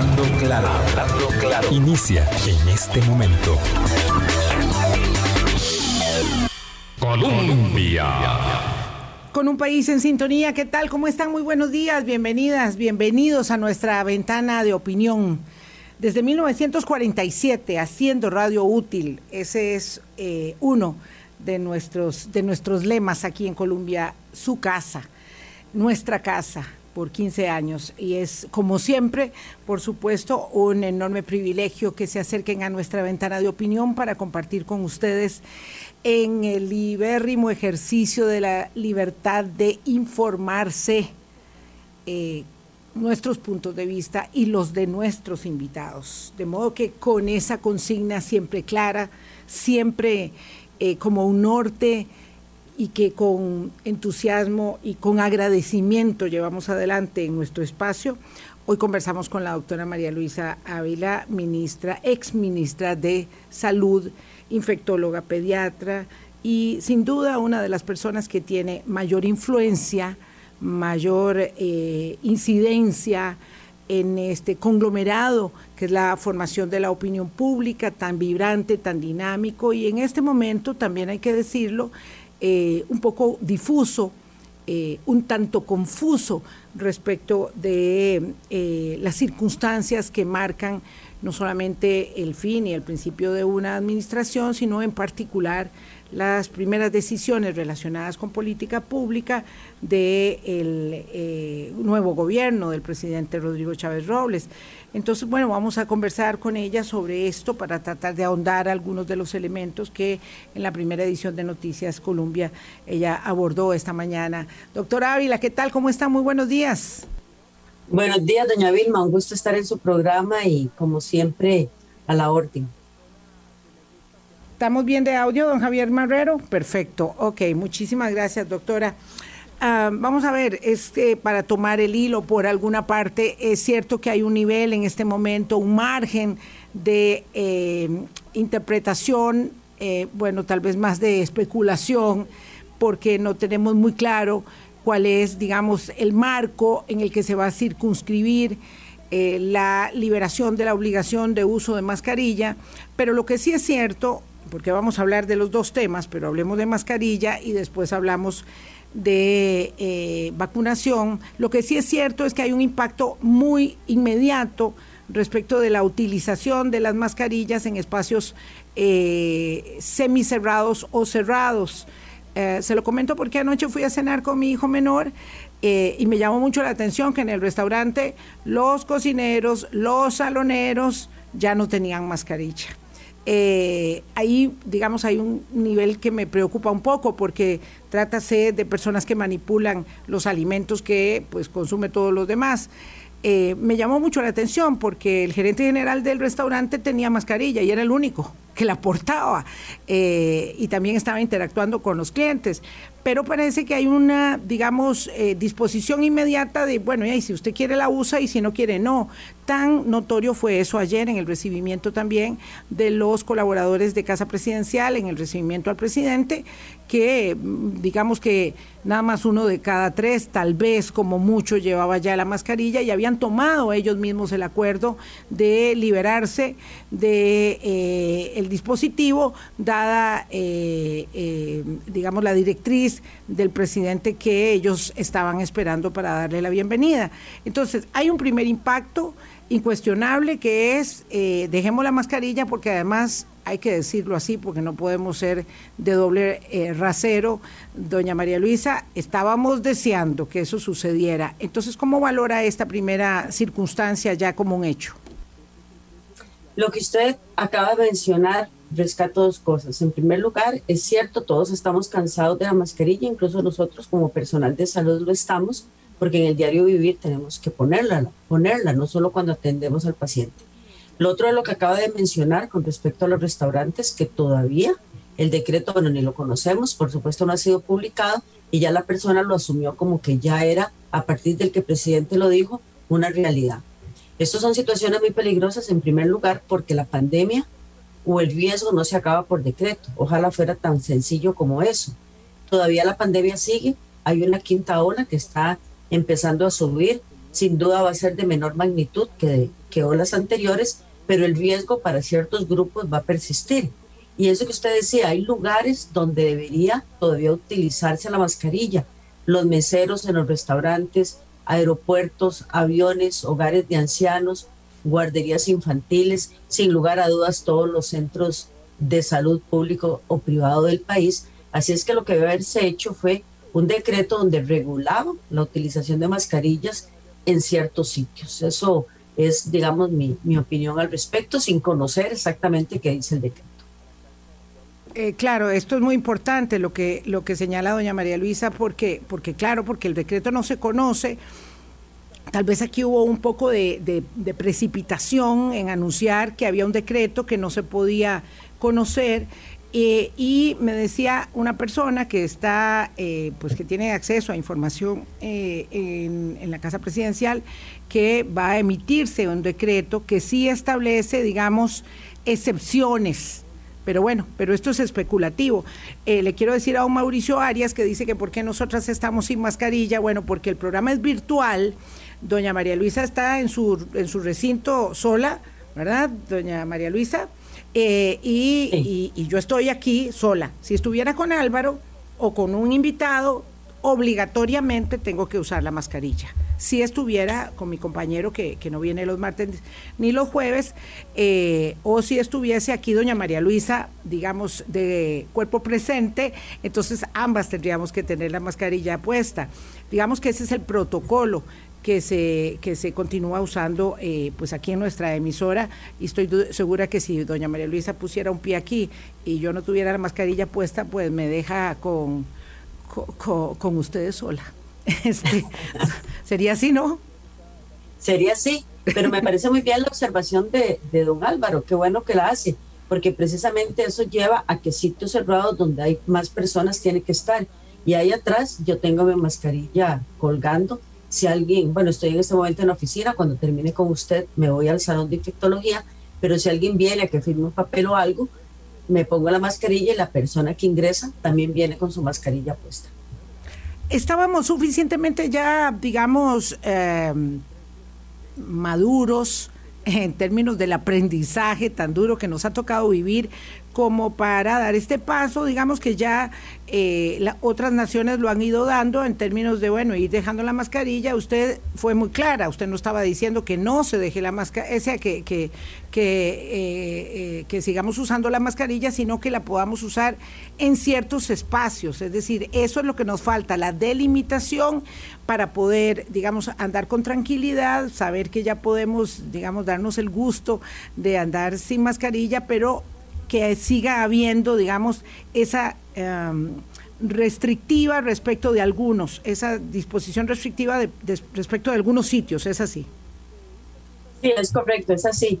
Hablando claro, hablando. Inicia en este momento. Colombia. Con un país en sintonía, ¿qué tal? ¿Cómo están? Muy buenos días, bienvenidas, bienvenidos a nuestra ventana de opinión. Desde 1947, haciendo radio útil, ese es eh, uno de nuestros, de nuestros lemas aquí en Colombia, su casa, nuestra casa, por 15 años y es como siempre, por supuesto, un enorme privilegio que se acerquen a nuestra ventana de opinión para compartir con ustedes en el libérrimo ejercicio de la libertad de informarse eh, nuestros puntos de vista y los de nuestros invitados. De modo que con esa consigna siempre clara, siempre eh, como un norte, y que con entusiasmo y con agradecimiento llevamos adelante en nuestro espacio. Hoy conversamos con la doctora María Luisa Ávila, ministra, ex ministra de Salud, infectóloga pediatra y sin duda una de las personas que tiene mayor influencia, mayor eh, incidencia en este conglomerado que es la formación de la opinión pública tan vibrante, tan dinámico y en este momento también hay que decirlo, eh, un poco difuso, eh, un tanto confuso respecto de eh, las circunstancias que marcan no solamente el fin y el principio de una administración, sino en particular las primeras decisiones relacionadas con política pública del eh, nuevo gobierno del presidente Rodrigo Chávez Robles. Entonces, bueno, vamos a conversar con ella sobre esto para tratar de ahondar algunos de los elementos que en la primera edición de Noticias Colombia ella abordó esta mañana. Doctora Ávila, ¿qué tal? ¿Cómo está? Muy buenos días. Buenos días, doña Vilma. Un gusto estar en su programa y, como siempre, a la orden. ¿Estamos bien de audio, don Javier Marrero? Perfecto. Ok, muchísimas gracias, doctora. Ah, vamos a ver, es que para tomar el hilo por alguna parte, es cierto que hay un nivel en este momento, un margen de eh, interpretación, eh, bueno, tal vez más de especulación, porque no tenemos muy claro cuál es, digamos, el marco en el que se va a circunscribir eh, la liberación de la obligación de uso de mascarilla, pero lo que sí es cierto porque vamos a hablar de los dos temas, pero hablemos de mascarilla y después hablamos de eh, vacunación. Lo que sí es cierto es que hay un impacto muy inmediato respecto de la utilización de las mascarillas en espacios eh, semicerrados o cerrados. Eh, se lo comento porque anoche fui a cenar con mi hijo menor eh, y me llamó mucho la atención que en el restaurante los cocineros, los saloneros ya no tenían mascarilla. Eh, ahí, digamos, hay un nivel que me preocupa un poco porque trátase de personas que manipulan los alimentos que pues consume todos los demás. Eh, me llamó mucho la atención porque el gerente general del restaurante tenía mascarilla y era el único que la portaba eh, y también estaba interactuando con los clientes. Pero parece que hay una, digamos, eh, disposición inmediata de, bueno, y si usted quiere la usa y si no quiere no. Tan notorio fue eso ayer en el recibimiento también de los colaboradores de Casa Presidencial, en el recibimiento al presidente, que mm, digamos que nada más uno de cada tres, tal vez como mucho, llevaba ya la mascarilla y habían tomado ellos mismos el acuerdo de liberarse de eh, el dispositivo, dada, eh, eh, digamos, la directriz del presidente que ellos estaban esperando para darle la bienvenida. Entonces, hay un primer impacto incuestionable que es, eh, dejemos la mascarilla porque además hay que decirlo así porque no podemos ser de doble rasero. Doña María Luisa, estábamos deseando que eso sucediera. Entonces, ¿cómo valora esta primera circunstancia ya como un hecho? Lo que usted acaba de mencionar rescato dos cosas. En primer lugar, es cierto, todos estamos cansados de la mascarilla, incluso nosotros como personal de salud lo estamos, porque en el diario vivir tenemos que ponerla, ponerla, no solo cuando atendemos al paciente. Lo otro es lo que acaba de mencionar con respecto a los restaurantes, que todavía el decreto, bueno, ni lo conocemos, por supuesto no ha sido publicado y ya la persona lo asumió como que ya era, a partir del que el presidente lo dijo, una realidad. Estas son situaciones muy peligrosas en primer lugar porque la pandemia o el riesgo no se acaba por decreto. Ojalá fuera tan sencillo como eso. Todavía la pandemia sigue, hay una quinta ola que está empezando a subir sin duda va a ser de menor magnitud que, que olas anteriores, pero el riesgo para ciertos grupos va a persistir. Y eso que usted decía, hay lugares donde debería todavía utilizarse la mascarilla. Los meseros en los restaurantes, aeropuertos, aviones, hogares de ancianos, guarderías infantiles, sin lugar a dudas todos los centros de salud público o privado del país. Así es que lo que debe haberse hecho fue un decreto donde regulaba la utilización de mascarillas en ciertos sitios. Eso es, digamos, mi, mi opinión al respecto, sin conocer exactamente qué dice el decreto. Eh, claro, esto es muy importante lo que, lo que señala doña María Luisa, porque, porque claro, porque el decreto no se conoce. Tal vez aquí hubo un poco de, precipitación en anunciar que había un decreto que no se podía conocer. Eh, y me decía una persona que está, eh, pues que tiene acceso a información en, en, la Casa Presidencial, que va a emitirse un decreto que sí establece, digamos, excepciones pero bueno, pero esto es especulativo. Eh, le quiero decir a un Mauricio Arias que dice que por qué nosotras estamos sin mascarilla. Bueno, porque el programa es virtual. Doña María Luisa está en su, en su recinto sola, ¿verdad, doña María Luisa? Eh, y, y yo estoy aquí sola. Si estuviera con Álvaro o con un invitado, obligatoriamente tengo que usar la mascarilla si estuviera con mi compañero que, no viene los martes ni los jueves, eh, o si estuviese aquí doña María Luisa, digamos, de cuerpo presente, entonces ambas tendríamos que tener la mascarilla puesta. Digamos que ese es el protocolo que se, que se continúa usando eh, pues aquí en nuestra emisora y estoy segura que si doña María Luisa pusiera un pie aquí y yo no tuviera la mascarilla puesta, pues me deja con, con ustedes sola. Este, sería así, ¿no? Sería así, pero me parece muy bien la observación de, don Álvaro, qué bueno que la hace, porque precisamente eso lleva a que sitios cerrados donde hay más personas tienen que estar. Y ahí atrás yo tengo mi mascarilla colgando. Si alguien, bueno, estoy en este momento en la oficina, cuando termine con usted me voy al salón de infectología, pero si alguien viene a que firme un papel o algo, me pongo la mascarilla y la persona que ingresa también viene con su mascarilla puesta estábamos suficientemente ya, digamos, eh, maduros en términos del aprendizaje tan duro que nos ha tocado vivir como para dar este paso, digamos que ya eh, otras naciones lo han ido dando en términos de, bueno, ir dejando la mascarilla. Usted fue muy clara, usted no estaba diciendo que no se deje la mascarilla, que, que, que, eh, eh, que sigamos usando la mascarilla, sino que la podamos usar en ciertos espacios. Es decir, eso es lo que nos falta, la delimitación para poder, digamos, andar con tranquilidad, saber que ya podemos, digamos, darnos el gusto de andar sin mascarilla, pero que siga habiendo, digamos, esa em, restrictiva respecto de algunos, esa disposición restrictiva de, respecto de algunos sitios, ¿es así? Sí, es correcto, es así.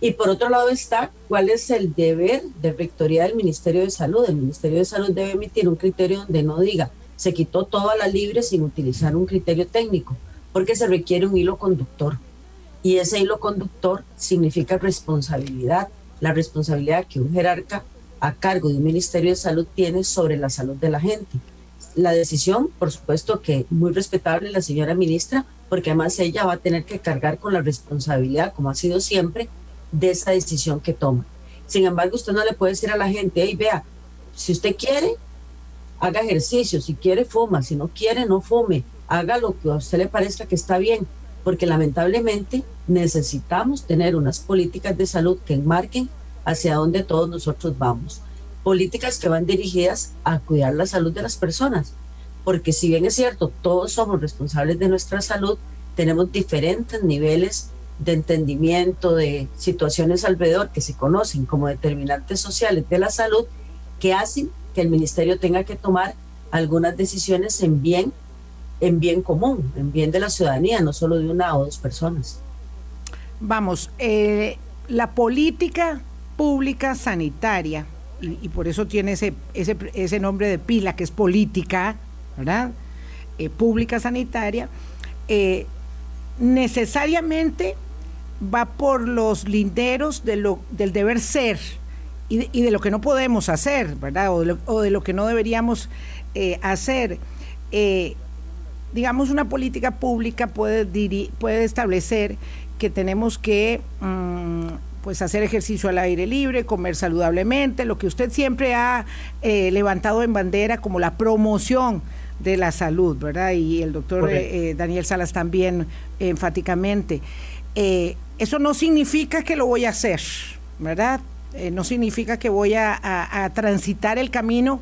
Y por otro lado está cuál es el deber de rectoría del Ministerio de Salud. El Ministerio de Salud debe emitir un criterio donde no diga se quitó toda la libre sin utilizar un criterio técnico, porque se requiere un hilo conductor. Y ese hilo conductor significa responsabilidad la responsabilidad que un jerarca a cargo de un Ministerio de Salud tiene sobre la salud de la gente. La decisión, por supuesto que muy respetable la señora ministra, porque además ella va a tener que cargar con la responsabilidad, como ha sido siempre, de esa decisión que toma. Sin embargo, usted no le puede decir a la gente, hey, vea, si usted quiere, haga ejercicio, si quiere, fuma, si no quiere, no fume, haga lo que a usted le parezca que está bien, porque lamentablemente necesitamos tener unas políticas de salud que enmarquen hacia donde todos nosotros vamos. Políticas que van dirigidas a cuidar la salud de las personas, porque si bien es cierto, todos somos responsables de nuestra salud, tenemos diferentes niveles de entendimiento de situaciones alrededor que se conocen como determinantes sociales de la salud que hacen que el ministerio tenga que tomar algunas decisiones en bien en bien común, en bien de la ciudadanía, no solo de una o dos personas. Vamos, eh, la política pública sanitaria, y, por eso tiene ese, ese, nombre de pila, que es política, ¿verdad? Eh, pública sanitaria, eh, necesariamente va por los linderos del deber ser y de, y de, lo que no podemos hacer, ¿verdad? O de lo, o de lo que no deberíamos hacer digamos, una política pública puede, puede establecer que tenemos que mm, pues hacer ejercicio al aire libre, comer saludablemente, lo que usted siempre ha eh, levantado en bandera como la promoción de la salud, ¿verdad? Y el doctor eh, eh, Daniel Salas también enfáticamente. eso no significa que lo voy a hacer, ¿verdad? no significa que voy a transitar el camino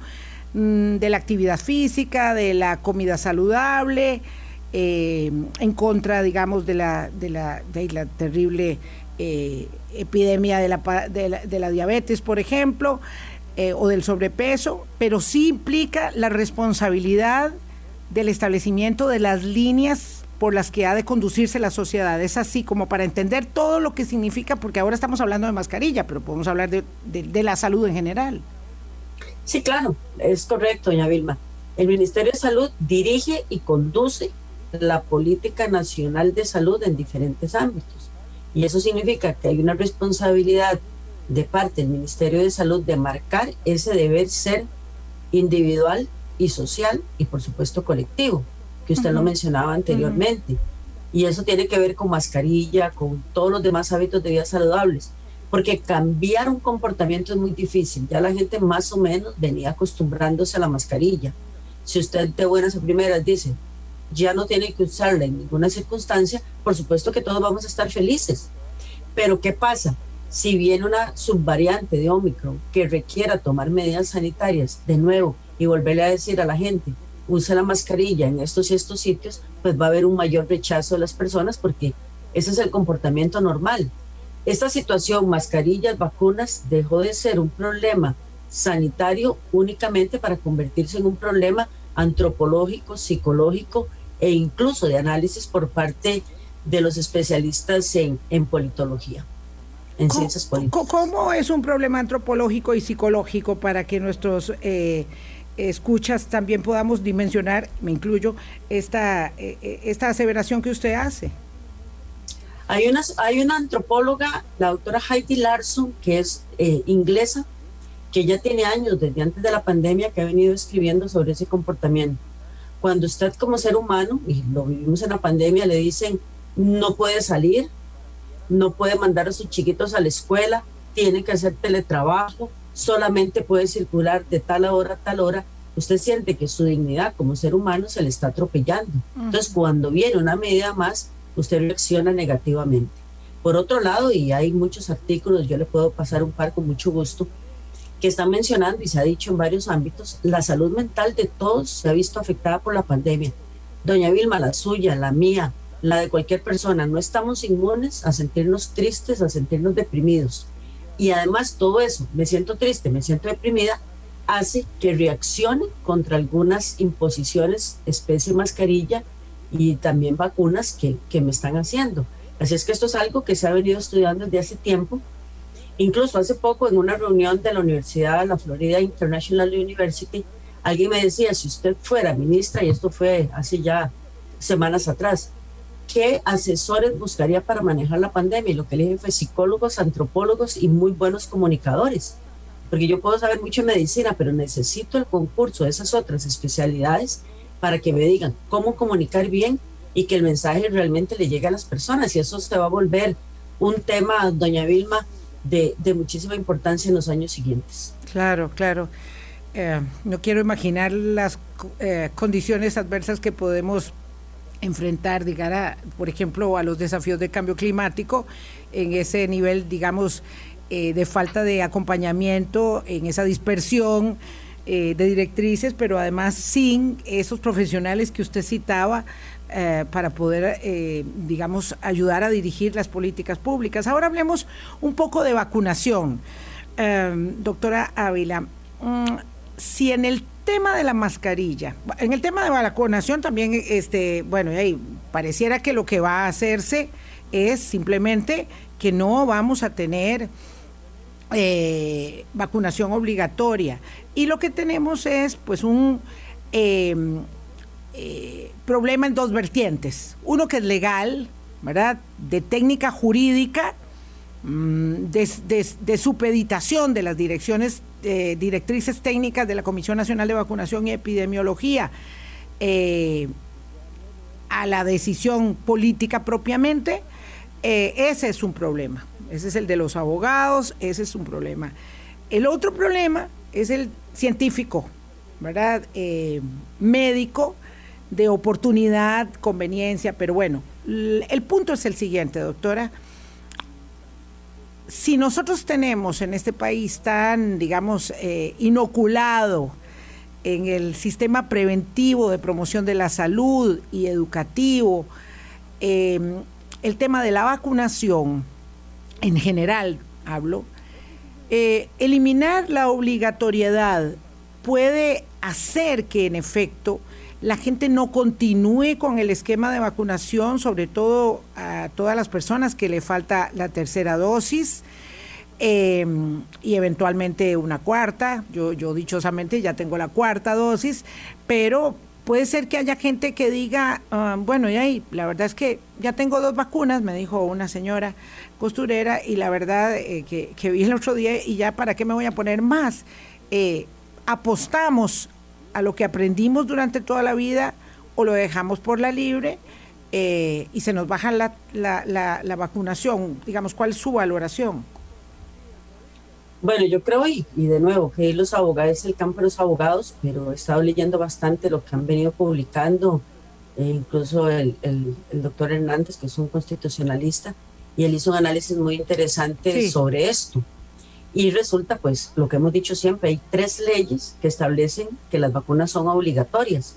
Mm, de la actividad física, de la comida saludable, eh, en contra, digamos, de la, de la, de la terrible eh, epidemia de la, de, la, diabetes, por ejemplo, eh, o del sobrepeso, pero sí implica la responsabilidad del establecimiento de las líneas por las que ha de conducirse la sociedad. Es así como para entender todo lo que significa, porque ahora estamos hablando de mascarilla, pero podemos hablar de, de la salud en general. Sí, claro, es correcto, doña Vilma. El Ministerio de Salud dirige y conduce la política nacional de salud en diferentes ámbitos. Y eso significa que hay una responsabilidad de parte del Ministerio de Salud de marcar ese deber ser individual y social y por supuesto colectivo, que usted lo mencionaba anteriormente. Y eso tiene que ver con mascarilla, con todos los demás hábitos de vida saludables porque cambiar un comportamiento es muy difícil. Ya la gente más o menos venía acostumbrándose a la mascarilla. Si usted de buenas a primeras dice, ya no tiene que usarla en ninguna circunstancia, por supuesto que todos vamos a estar felices. Pero ¿qué pasa? Si viene una subvariante de Omicron que requiera tomar medidas sanitarias de nuevo y volverle a decir a la gente, use la mascarilla en estos y estos sitios, pues va a haber un mayor rechazo de las personas porque ese es el comportamiento normal. Esta situación, mascarillas, vacunas, dejó de ser un problema sanitario únicamente para convertirse en un problema antropológico, psicológico e incluso de análisis por parte de los especialistas en, politología, en ciencias políticas. ¿Cómo es un problema antropológico y psicológico para que nuestros eh, escuchas también podamos dimensionar, me incluyo, esta, eh, eh, esta aseveración que usted hace? Hay una, hay una antropóloga, la doctora Heidi Larson, que es eh, inglesa, que ya tiene años, desde antes de la pandemia, que ha venido escribiendo sobre ese comportamiento. Cuando usted como ser humano, y lo vivimos en la pandemia, le dicen, no puede salir, no puede mandar a sus chiquitos a la escuela, tiene que hacer teletrabajo, solamente puede circular de tal hora a tal hora, usted siente que su dignidad como ser humano se le está atropellando. Entonces, cuando viene una medida más, usted reacciona negativamente. Por otro lado, y hay muchos artículos, yo le puedo pasar un par con mucho gusto, que están mencionando y se ha dicho en varios ámbitos, la salud mental de todos se ha visto afectada por la pandemia. Doña Vilma, la suya, la mía, la de cualquier persona, no estamos inmunes a sentirnos tristes, a sentirnos deprimidos. Y además todo eso, me siento triste, me siento deprimida, hace que reaccione contra algunas imposiciones, especie mascarilla, y también vacunas que, que me están haciendo. Así es que esto es algo que se ha venido estudiando desde hace tiempo. Incluso hace poco en una reunión de la Universidad de la Florida International University, alguien me decía, si usted fuera ministra, y esto fue hace ya semanas atrás, ¿qué asesores buscaría para manejar la pandemia? Y lo que le dije fue psicólogos, antropólogos y muy buenos comunicadores. Porque yo puedo saber mucho de medicina, pero necesito el concurso de esas otras especialidades para que me digan cómo comunicar bien y que el mensaje realmente le llegue a las personas. Y eso se va a volver un tema, doña Vilma, de, muchísima importancia en los años siguientes. Claro, claro. Eh, no quiero imaginar las eh, condiciones adversas que podemos enfrentar, digamos, por ejemplo, a los desafíos de cambio climático en ese nivel, digamos, eh, de falta de acompañamiento, en esa dispersión eh, de directrices, pero además sin esos profesionales que usted citaba eh, para poder, eh, digamos, ayudar a dirigir las políticas públicas. Ahora hablemos un poco de vacunación. doctora Ávila, mm, si en el tema de la mascarilla, en el tema de vacunación también, este, bueno, pareciera que lo que va a hacerse es simplemente que no vamos a tener eh, vacunación obligatoria. Y lo que tenemos es pues un em, eh, problema en dos vertientes. Uno que es legal, ¿verdad? De técnica jurídica, mm, de, supeditación de las direcciones, eh, directrices técnicas de la Comisión Nacional de Vacunación y Epidemiología. a la decisión política propiamente, eh, ese es un problema. Ese es el de los abogados, ese es un problema. El otro problema es el científico, ¿verdad? Eh, médico, de oportunidad, conveniencia, pero bueno, el punto es el siguiente, doctora. Si nosotros tenemos en este país tan, digamos, eh, inoculado en el sistema preventivo de promoción de la salud y educativo, em, el tema de la vacunación, en general hablo, eh, eliminar la obligatoriedad puede hacer que en efecto la gente no continúe con el esquema de vacunación, sobre todo a todas las personas que le falta la tercera dosis em, y eventualmente una cuarta. Yo, yo dichosamente ya tengo la cuarta dosis, pero puede ser que haya gente que diga, ah, bueno, y ahí, la verdad es que ya tengo dos vacunas, me dijo una señora costurera, y la verdad eh, que, vi el otro día, y ya para qué me voy a poner más. Eh, apostamos a lo que aprendimos durante toda la vida o lo dejamos por la libre eh, y se nos baja la, la, vacunación. Digamos, ¿cuál es su valoración? Bueno, yo creo, y, y, de nuevo, que los abogados el campo de los abogados, pero he estado leyendo bastante lo que han venido publicando, e incluso el, el, doctor Hernández, que es un constitucionalista, y él hizo un análisis muy interesante sobre esto. Y resulta, pues, lo que hemos dicho siempre, hay tres leyes que establecen que las vacunas son obligatorias.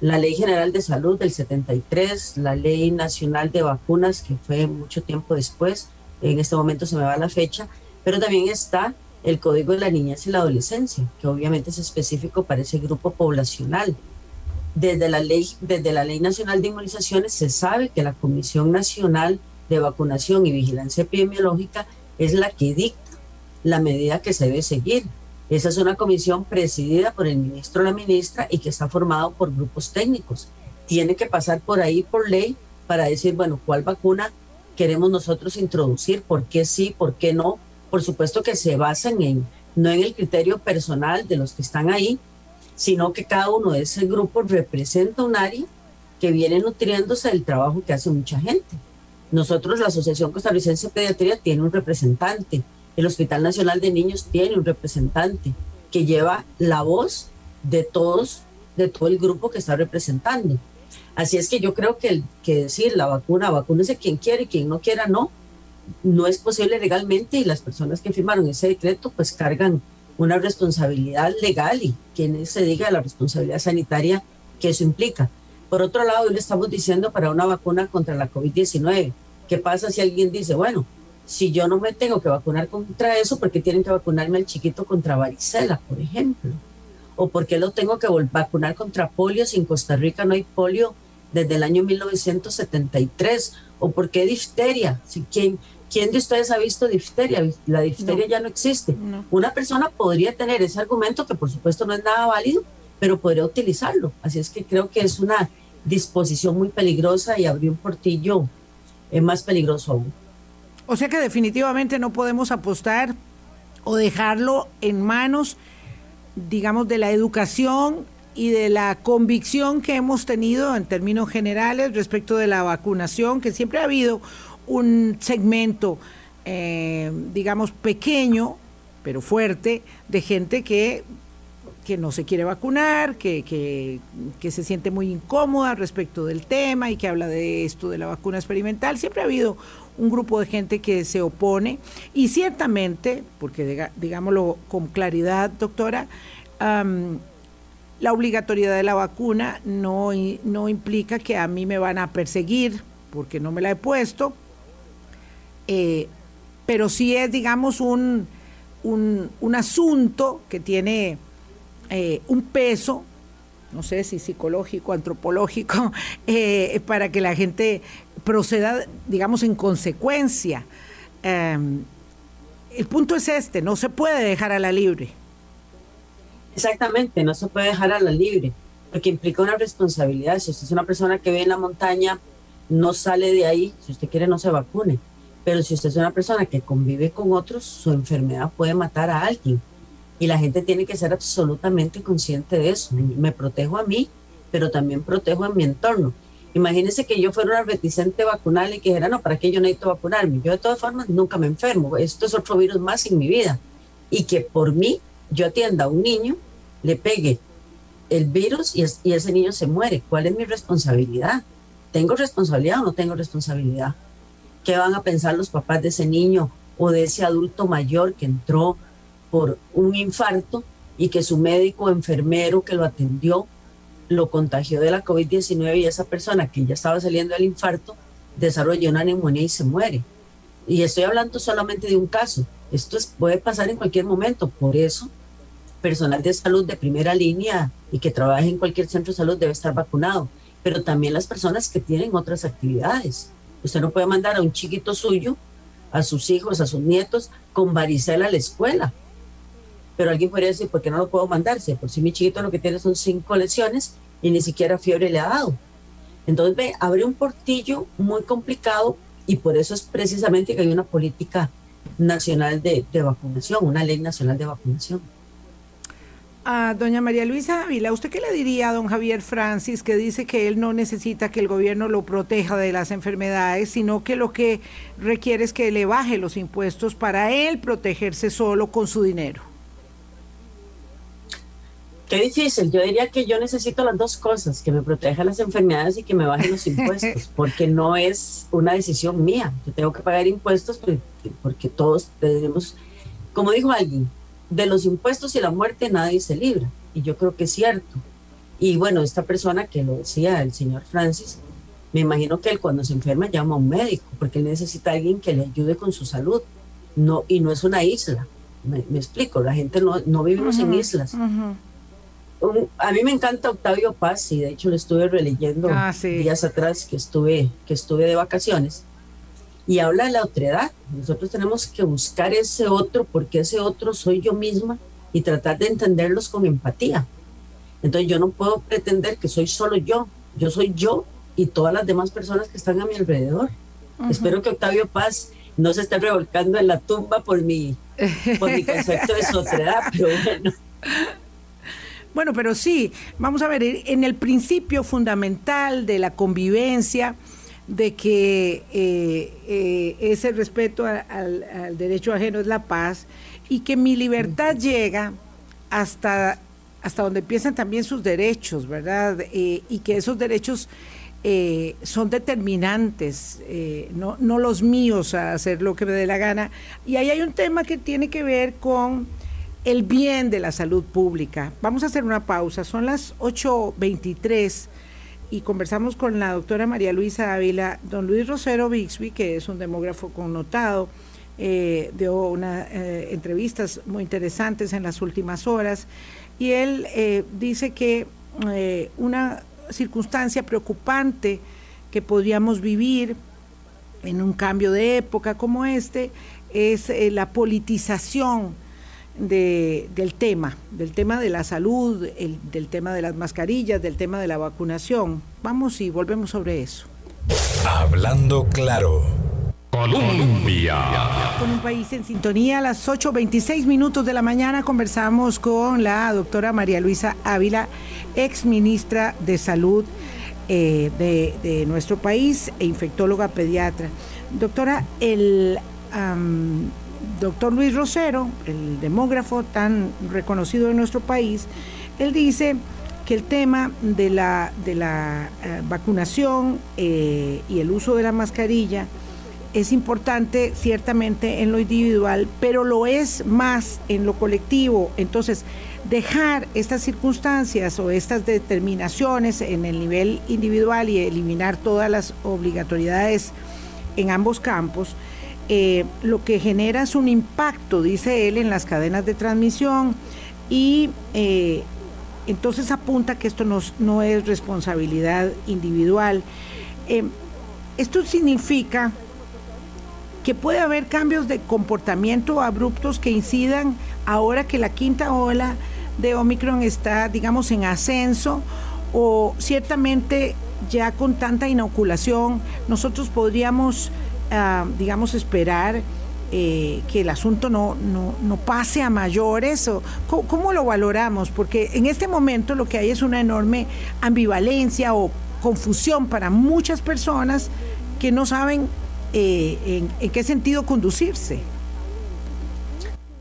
La Ley General de Salud del 73, la Ley Nacional de Vacunas, que fue mucho tiempo después, en este momento se me va la fecha, pero también está el Código de la Niñez y la Adolescencia, que obviamente es específico para ese grupo poblacional. Desde la, ley, desde la Ley Nacional de Inmunizaciones se sabe que la Comisión Nacional de Vacunación y Vigilancia Epidemiológica es la que dicta la medida que se debe seguir. Esa es una comisión presidida por el ministro o la ministra y que está formado por grupos técnicos. Tiene que pasar por ahí por ley para decir, bueno, cuál vacuna queremos nosotros introducir, por qué sí, por qué no. Por supuesto que se basan en, no en el criterio personal de los que están ahí, sino que cada uno de ese grupo representa un área que viene nutriéndose del trabajo que hace mucha gente. Nosotros, la Asociación Costarricense de Pediatría, tiene un representante, el Hospital Nacional de Niños tiene un representante que lleva la voz de todos, de todo el grupo que está representando. Así es que yo creo que, el, que decir la vacuna, vacúnese quien quiere y quien no quiera, no, no es posible legalmente y las personas que firmaron ese decreto pues cargan una responsabilidad legal y quien se diga la responsabilidad sanitaria que eso implica. Por otro lado, hoy le estamos diciendo para una vacuna contra la COVID-19, ¿qué pasa si alguien dice, bueno, si yo no me tengo que vacunar contra eso, ¿por qué tienen que vacunarme al chiquito contra varicela, por ejemplo? ¿O por qué lo tengo que vacunar contra polio si en Costa Rica no hay polio desde el año 1973? ¿O por qué difteria? Si, ¿quién, ¿Quién de ustedes ha visto difteria? La difteria ya no existe. Una persona podría tener ese argumento, que por supuesto no es nada válido, pero podría utilizarlo. Así es que creo que es una disposición muy peligrosa y abrir un portillo es más peligroso aún. O sea que definitivamente no podemos apostar o dejarlo en manos, digamos, de la educación y de la convicción que hemos tenido en términos generales respecto de la vacunación, que siempre ha habido un segmento, eh, digamos, pequeño, pero fuerte, de gente que que no se quiere vacunar, que, que, se siente muy incómoda respecto del tema y que habla de esto de la vacuna experimental. Siempre ha habido un grupo de gente que se opone y ciertamente, porque digámoslo con claridad, doctora, la obligatoriedad de la vacuna no, no implica que a mí me van a perseguir porque no me la he puesto, eh, pero sí es, digamos, un, un, un asunto que tiene eh, un peso no sé si psicológico, antropológico, eh, para que la gente proceda, digamos, en consecuencia. Em, el punto es este, no se puede dejar a la libre. Exactamente, no se puede dejar a la libre, porque implica una responsabilidad. Si usted es una persona que vive en la montaña, no sale de ahí, si usted quiere no se vacune. Pero si usted es una persona que convive con otros, su enfermedad puede matar a alguien. Y la gente tiene que ser absolutamente consciente de eso. Me protejo a mí, pero también protejo a mi entorno. Imagínense que yo fuera una reticente vacunal y que dijera, no, ¿para qué yo necesito vacunarme? Yo de todas formas nunca me enfermo, esto es otro virus más en mi vida. Y que por mí yo atienda a un niño, le pegue el virus y, y ese niño se muere. ¿Cuál es mi responsabilidad? ¿Tengo responsabilidad o no tengo responsabilidad? ¿Qué van a pensar los papás de ese niño o de ese adulto mayor que entró por un infarto y que su médico o enfermero que lo atendió lo contagió de la COVID-19 y esa persona que ya estaba saliendo del infarto desarrolló una neumonía y se muere. Y estoy hablando solamente de un caso. Esto puede pasar en cualquier momento. Por eso, personal de salud de primera línea y que trabaje en cualquier centro de salud debe estar vacunado. Pero también las personas que tienen otras actividades. Usted no puede mandar a un chiquito suyo, a sus hijos, a sus nietos, con varicela a la escuela pero alguien podría decir, ¿por qué no lo puedo mandarse? Por si mi chiquito lo que tiene son cinco lesiones y ni siquiera fiebre le ha dado. Entonces, ve, abre un portillo muy complicado y por eso es precisamente que hay una política nacional de, vacunación, una ley nacional de vacunación. A doña María Luisa Ávila, ¿usted qué le diría a don Javier Francis que dice que él no necesita que el gobierno lo proteja de las enfermedades, sino que lo que requiere es que le baje los impuestos para él protegerse solo con su dinero? Qué difícil. Yo diría que yo necesito las dos cosas, que me proteja las enfermedades y que me bajen los impuestos, porque no es una decisión mía. Yo tengo que pagar impuestos porque, todos tenemos, como dijo alguien, de los impuestos y la muerte nadie se libra. Y yo creo que es cierto. Y bueno, esta persona que lo decía, el señor Francis, me imagino que él cuando se enferma llama a un médico, porque él necesita a alguien que le ayude con su salud. No, y no es una isla. Me, explico, la gente no, no vivimos en islas a mí me encanta Octavio Paz y de hecho lo estuve releyendo ah, días atrás que estuve, que estuve de vacaciones y habla de la otredad. Nosotros tenemos que buscar ese otro porque ese otro soy yo misma y tratar de entenderlos con empatía. Entonces yo no puedo pretender que soy solo yo, yo soy yo y todas las demás personas que están a mi alrededor. Espero que Octavio Paz no se esté revolcando en la tumba por mi, por mi concepto de otredad, pero bueno. Bueno, pero sí, vamos a ver, en el principio fundamental de la convivencia, de que eh, eh, ese respeto al, derecho ajeno es la paz y que mi libertad llega hasta, hasta donde empiezan también sus derechos, ¿verdad? Eh, y que esos derechos son determinantes, no, no los míos a hacer lo que me dé la gana. Y ahí hay un tema que tiene que ver con el bien de la salud pública. Vamos a hacer una pausa, son las 8.23 y conversamos con la doctora María Luisa Ávila, don Luis Rosero Bixby, que es un demógrafo connotado, eh, dio unas eh, entrevistas muy interesantes en las últimas horas y él eh, dice que eh, una circunstancia preocupante que podríamos vivir en un cambio de época como este es la politización de, del tema, del tema de la salud, el, del tema de las mascarillas, del tema de la vacunación. Vamos y volvemos sobre eso. Hablando claro. Colombia. Con un país en sintonía, a las 8.26 minutos de la mañana conversamos con la doctora María Luisa Ávila, ex ministra de Salud eh, de, nuestro país e infectóloga pediatra. Doctora, el doctor Luis Rosero, el demógrafo tan reconocido en nuestro país, él dice que el tema de la, de la eh, vacunación eh, y el uso de la mascarilla es importante ciertamente en lo individual, pero lo es más en lo colectivo. Entonces, dejar estas circunstancias o estas determinaciones en el nivel individual y eliminar todas las obligatoriedades en ambos campos, eh, lo que genera es un impacto, dice él, en las cadenas de transmisión y eh, entonces apunta que esto no, es responsabilidad individual. Eh, esto significa que puede haber cambios de comportamiento abruptos que incidan ahora que la quinta ola de Omicron está, digamos, en ascenso o ciertamente ya con tanta inoculación nosotros podríamos digamos, esperar eh, que el asunto no, no, pase a mayores? O, ¿cómo, lo valoramos? Porque en este momento lo que hay es una enorme ambivalencia o confusión para muchas personas que no saben eh, en, qué sentido conducirse.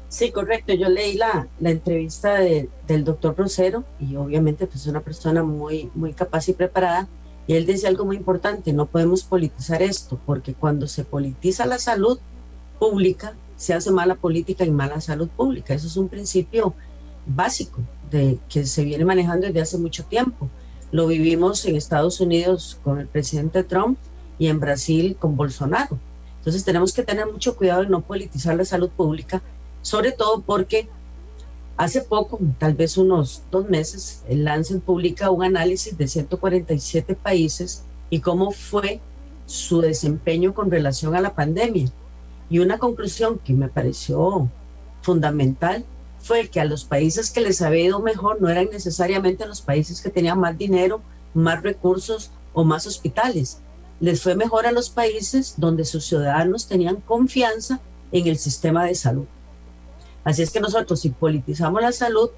Sí, correcto. Yo leí la, la entrevista del doctor Rosero y obviamente pues, es una persona muy, muy capaz y preparada. Y él dice algo muy importante, no podemos politizar esto, porque cuando se politiza la salud pública, se hace mala política y mala salud pública. Eso es un principio básico de, que se viene manejando desde hace mucho tiempo. Lo vivimos en Estados Unidos con el presidente Trump y en Brasil con Bolsonaro. Entonces tenemos que tener mucho cuidado de no politizar la salud pública, sobre todo porque hace poco, tal vez unos dos meses, el Lancet publica un análisis de 147 países y cómo fue su desempeño con relación a la pandemia. Y una conclusión que me pareció fundamental fue que a los países que les había ido mejor no eran necesariamente los países que tenían más dinero, más recursos o más hospitales. Les fue mejor a los países donde sus ciudadanos tenían confianza en el sistema de salud. Así es que nosotros si politizamos la salud,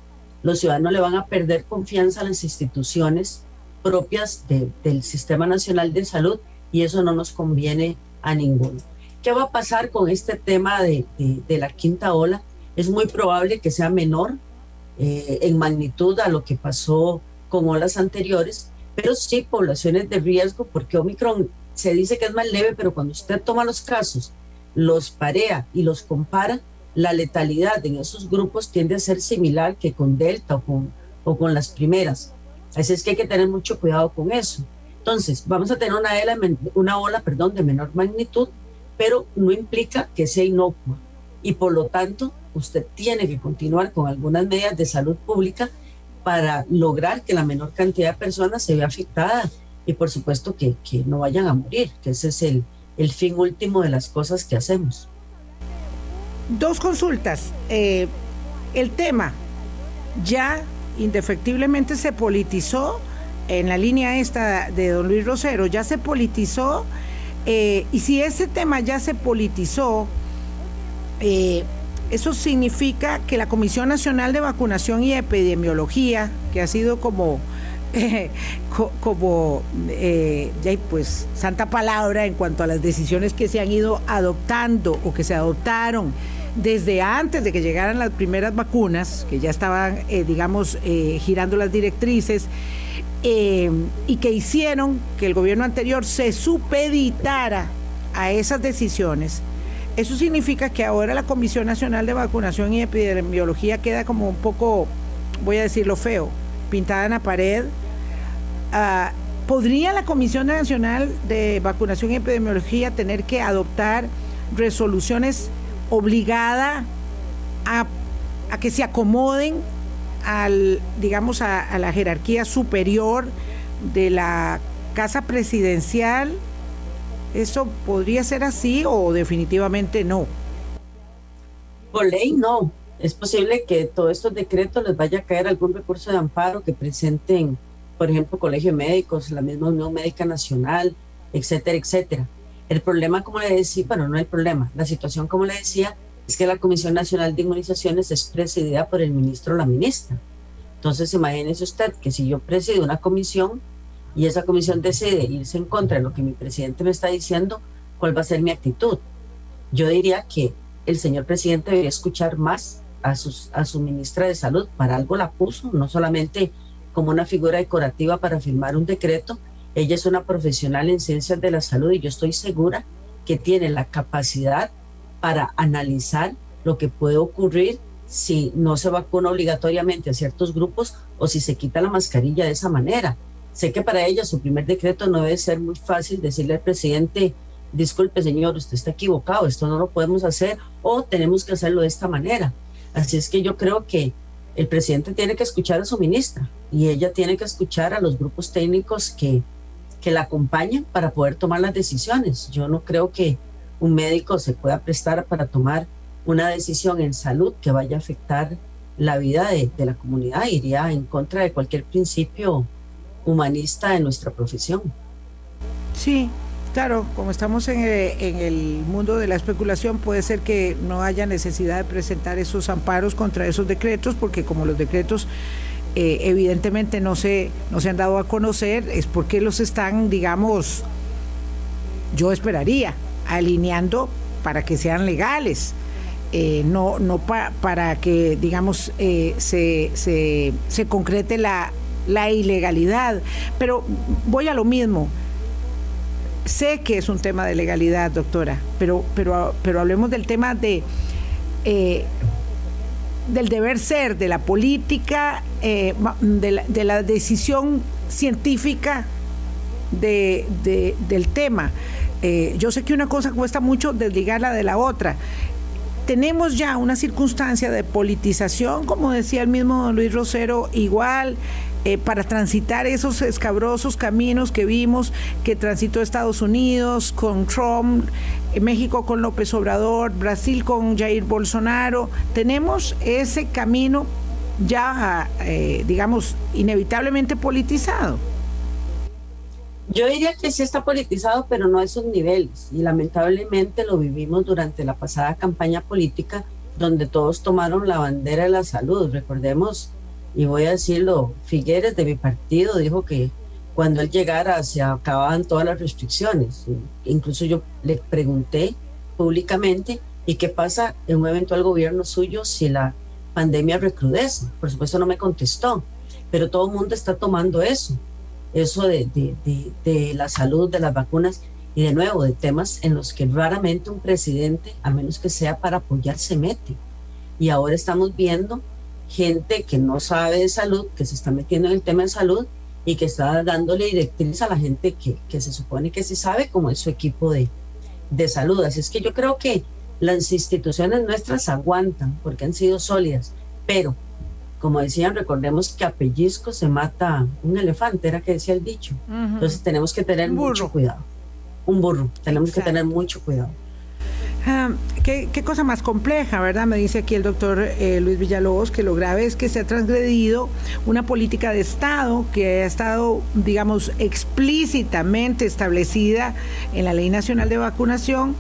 los ciudadanos le van a perder confianza a las instituciones propias del Sistema Nacional de Salud y eso no nos conviene a ninguno. ¿Qué va a pasar con este tema de, la quinta ola? Es muy probable que sea menor eh, en magnitud a lo que pasó con olas anteriores, pero sí poblaciones de riesgo, porque Omicron se dice que es más leve, pero cuando usted toma los casos, los parea y los compara, la letalidad en esos grupos tiende a ser similar que con Delta o con, o con las primeras. Así es que hay que tener mucho cuidado con eso. Entonces, vamos a tener una, una ola perdón, de menor magnitud, pero no implica que sea inocua. Y por lo tanto, usted tiene que continuar con algunas medidas de salud pública para lograr que la menor cantidad de personas se vea afectada y por supuesto que, que no vayan a morir, que ese es el, el, fin último de las cosas que hacemos. Dos consultas. Eh, el tema ya indefectiblemente se politizó en la línea esta de don Luis Rosero, ya se politizó eh, y si ese tema ya se politizó, eh, eso significa que la Comisión Nacional de Vacunación y Epidemiología, que ha sido como, como pues, santa palabra en cuanto a las decisiones que se han ido adoptando o que se adoptaron desde antes de que llegaran las primeras vacunas, que ya estaban, digamos, girando las directrices, eh, y que hicieron que el gobierno anterior se supeditara a esas decisiones, eso significa que ahora la Comisión Nacional de Vacunación y Epidemiología queda como un poco, voy a decirlo feo, pintada en la pared. Ah, ¿Podría la Comisión Nacional de Vacunación y Epidemiología tener que adoptar resoluciones obligada a, que se acomoden al, digamos, a, la jerarquía superior de la casa presidencial? ¿Eso podría ser así o definitivamente no? Por ley no. Es posible que todos estos decretos les vaya a caer algún recurso de amparo que presenten, por ejemplo, Colegio de Médicos, la misma Unión Médica Nacional, etcétera, etcétera. El problema, como le decía, bueno, no hay problema. La situación, como le decía, es que la Comisión Nacional de Inmunizaciones es presidida por el ministro o la ministra. Entonces, imagínese usted que si yo presido una comisión y esa comisión decide irse en contra de lo que mi presidente me está diciendo, ¿cuál va a ser mi actitud? Yo diría que el señor presidente debería escuchar más a, a su ministra de Salud. Para algo la puso, no solamente como una figura decorativa para firmar un decreto. Ella es una profesional en ciencias de la salud y yo estoy segura que tiene la capacidad para analizar lo que puede ocurrir si no se vacuna obligatoriamente a ciertos grupos o si se quita la mascarilla de esa manera. Sé que para ella su primer decreto no debe ser muy fácil decirle al presidente, disculpe señor, usted está equivocado, esto no lo podemos hacer o tenemos que hacerlo de esta manera. Así es que yo creo que el presidente tiene que escuchar a su ministra y ella tiene que escuchar a los grupos técnicos que, que la acompañan para poder tomar las decisiones. Yo no creo que un médico se pueda prestar para tomar una decisión en salud que vaya a afectar la vida de, la comunidad, iría en contra de cualquier principio humanista de nuestra profesión. Sí, claro, como estamos en el, mundo de la especulación, puede ser que no haya necesidad de presentar esos amparos contra esos decretos, porque como los decretos eh, evidentemente no se, no se han dado a conocer, es porque los están, digamos, yo esperaría, alineando para que sean legales. Eh, no, no para que, digamos, eh, se, se, se, concrete la, la ilegalidad. Pero voy a lo mismo. Sé que es un tema de legalidad, doctora, pero, pero, pero hablemos del tema de del deber ser, de la política, eh, de, la, decisión científica de, del tema. Eh, yo sé que una cosa cuesta mucho desligarla de la otra. Tenemos ya una circunstancia de politización, como decía el mismo Luis Rosero, igual eh, para transitar esos escabrosos caminos que vimos que transitó Estados Unidos con Trump, eh, México con López Obrador, Brasil con Jair Bolsonaro. Tenemos ese camino ya, eh, digamos, inevitablemente politizado. Yo diría que sí está politizado, pero no a esos niveles. Y lamentablemente lo vivimos durante la pasada campaña política, donde todos tomaron la bandera de la salud. Recordemos y voy a decirlo, Figueres de mi partido dijo que cuando él llegara se acababan todas las restricciones. Incluso yo le pregunté públicamente, ¿y qué pasa en un eventual gobierno suyo si la pandemia recrudece? Por supuesto no me contestó, pero todo el mundo está tomando eso, eso de, de, de la salud, de las vacunas y de nuevo de temas en los que raramente un presidente, a menos que sea para apoyar, se mete. Y ahora estamos viendo gente que no sabe de salud, que se está metiendo en el tema de salud y que está dándole directriz a la gente que, que se supone que sí sabe, como es su equipo de, de salud. Así es que yo creo que las instituciones nuestras aguantan porque han sido sólidas, pero como decían, recordemos que a pellizco se mata un elefante, era que decía el dicho. Entonces tenemos que tener mucho cuidado. Un burro, tenemos que tener mucho cuidado. Ah, ¿qué, cosa más compleja, ¿verdad? Me dice aquí el doctor eh, Luis Villalobos que lo grave es que se ha transgredido una política de Estado que ha estado, digamos, explícitamente establecida en la Ley Nacional de Vacunación.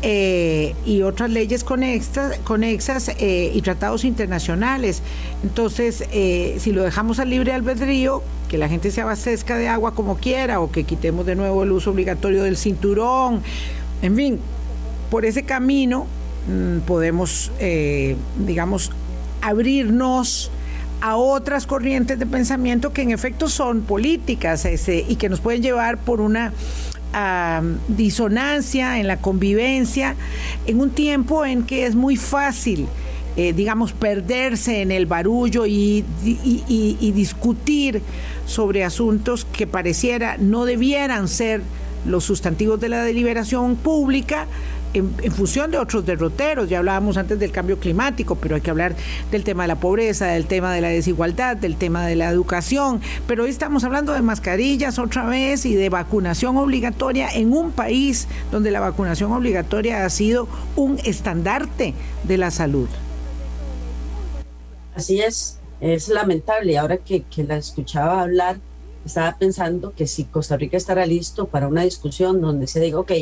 Eh, y otras leyes conexas, conexas eh, y tratados internacionales. Entonces, si lo dejamos al libre albedrío, que la gente se abastezca de agua como quiera o que quitemos de nuevo el uso obligatorio del cinturón, en fin, por ese camino mm, podemos, eh, digamos, abrirnos a otras corrientes de pensamiento que en efecto son políticas y que nos pueden llevar por una disonancia en la convivencia, en un tiempo en que es muy fácil, eh, digamos, perderse en el barullo y discutir sobre asuntos que pareciera no debieran ser los sustantivos de la deliberación pública, en, función de otros derroteros. Ya hablábamos antes del cambio climático, pero hay que hablar del tema de la pobreza, del tema de la desigualdad, del tema de la educación. Pero hoy estamos hablando de mascarillas otra vez y de vacunación obligatoria en un país donde la vacunación obligatoria ha sido un estandarte de la salud. Así es, es lamentable. Ahora que, que la escuchaba hablar, estaba pensando que si Costa Rica estará listo para una discusión donde se diga, ok,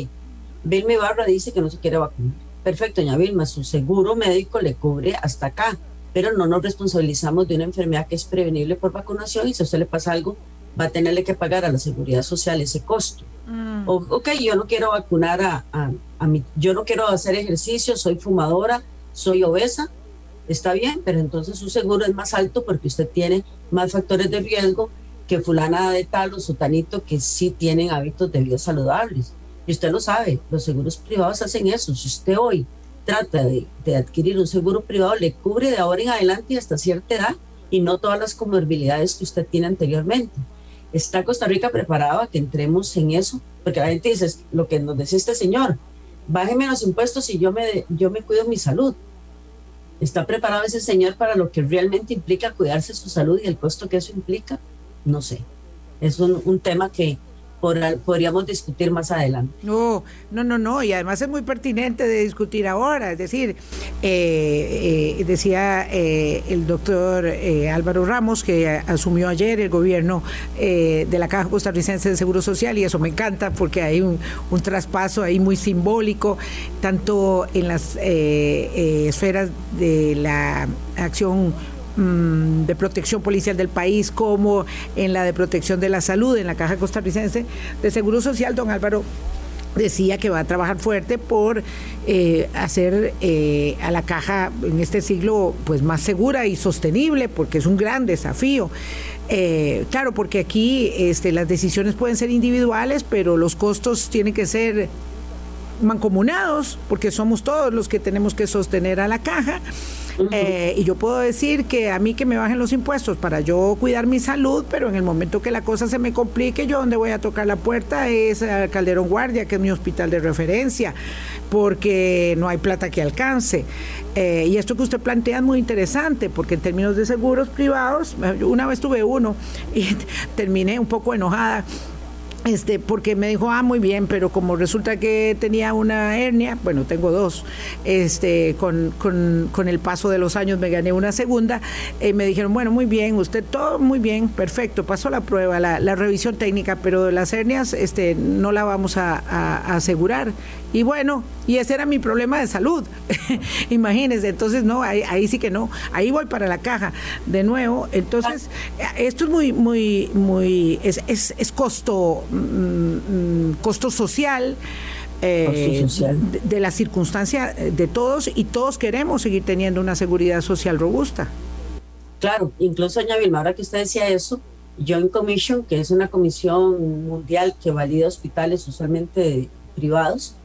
Vilma Ibarra dice que no se quiere vacunar. Perfecto, doña Vilma, su seguro médico le cubre hasta acá, pero no nos responsabilizamos de una enfermedad que es prevenible por vacunación y si a usted le pasa algo, va a tenerle que pagar a la seguridad social ese costo. Mm. O, ok, yo no quiero vacunar a, a, a mi, yo no quiero hacer ejercicio, soy fumadora, soy obesa, está bien, pero entonces su seguro es más alto porque usted tiene más factores de riesgo que fulana de tal o sutanito que sí tienen hábitos de vida saludables. Y usted lo sabe, los seguros privados hacen eso. Si usted hoy trata de, adquirir un seguro privado, le cubre de ahora en adelante hasta cierta edad y no todas las comorbilidades que usted tiene anteriormente. ¿Está Costa Rica preparada que entremos en eso? Porque la gente dice, lo que nos decía este señor, bájeme los impuestos y yo me, yo me cuido mi salud. ¿Está preparado ese señor para lo que realmente implica cuidarse su salud y el costo que eso implica? No sé. Es un, un tema que, podríamos discutir más adelante. No, no, no, no, y además es muy pertinente de discutir ahora, es decir, eh, eh, decía eh, el doctor Álvaro Ramos que asumió ayer el gobierno de la Caja Costarricense de Seguro Social y eso me encanta porque hay un, un traspaso ahí muy simbólico, tanto en las esferas de la acción mm, de protección policial del país como en la de protección de la salud, en la Caja Costarricense de Seguro Social, don Álvaro decía que va a trabajar fuerte por eh, hacer eh, a la caja en este siglo pues más segura y sostenible porque es un gran desafío. Eh, claro, porque aquí este, las decisiones pueden ser individuales, pero los costos tienen que ser mancomunados, porque somos todos los que tenemos que sostener a la caja. Eh, y yo puedo decir que a mí que me bajen los impuestos para yo cuidar mi salud, pero en el momento que la cosa se me complique, yo donde voy a tocar la puerta es Calderón Guardia, que es mi hospital de referencia, porque no hay plata que alcance. Eh, y esto que usted plantea es muy interesante, porque en términos de seguros privados, una vez tuve uno y terminé un poco enojada este, porque me dijo, ah, muy bien, pero como resulta que tenía una hernia, bueno, tengo dos, este, con, con, el paso de los años me gané una segunda, eh, me dijeron, bueno, muy bien, usted todo muy bien, perfecto, pasó la prueba, la, la revisión técnica, pero las hernias este, no la vamos a asegurar. Y bueno, y ese era mi problema de salud. Imagínense, entonces no, ahí, sí que no, ahí voy para la caja de nuevo. Entonces, esto es muy, muy, muy, es, es, es costo, mm, mm, costo social. Eh, de, de, la circunstancia de todos y todos queremos seguir teniendo una seguridad social robusta. Claro, incluso doña Vilma, ahora que usted decía eso, Joint Commission, que es una comisión mundial que valida hospitales usualmente privados,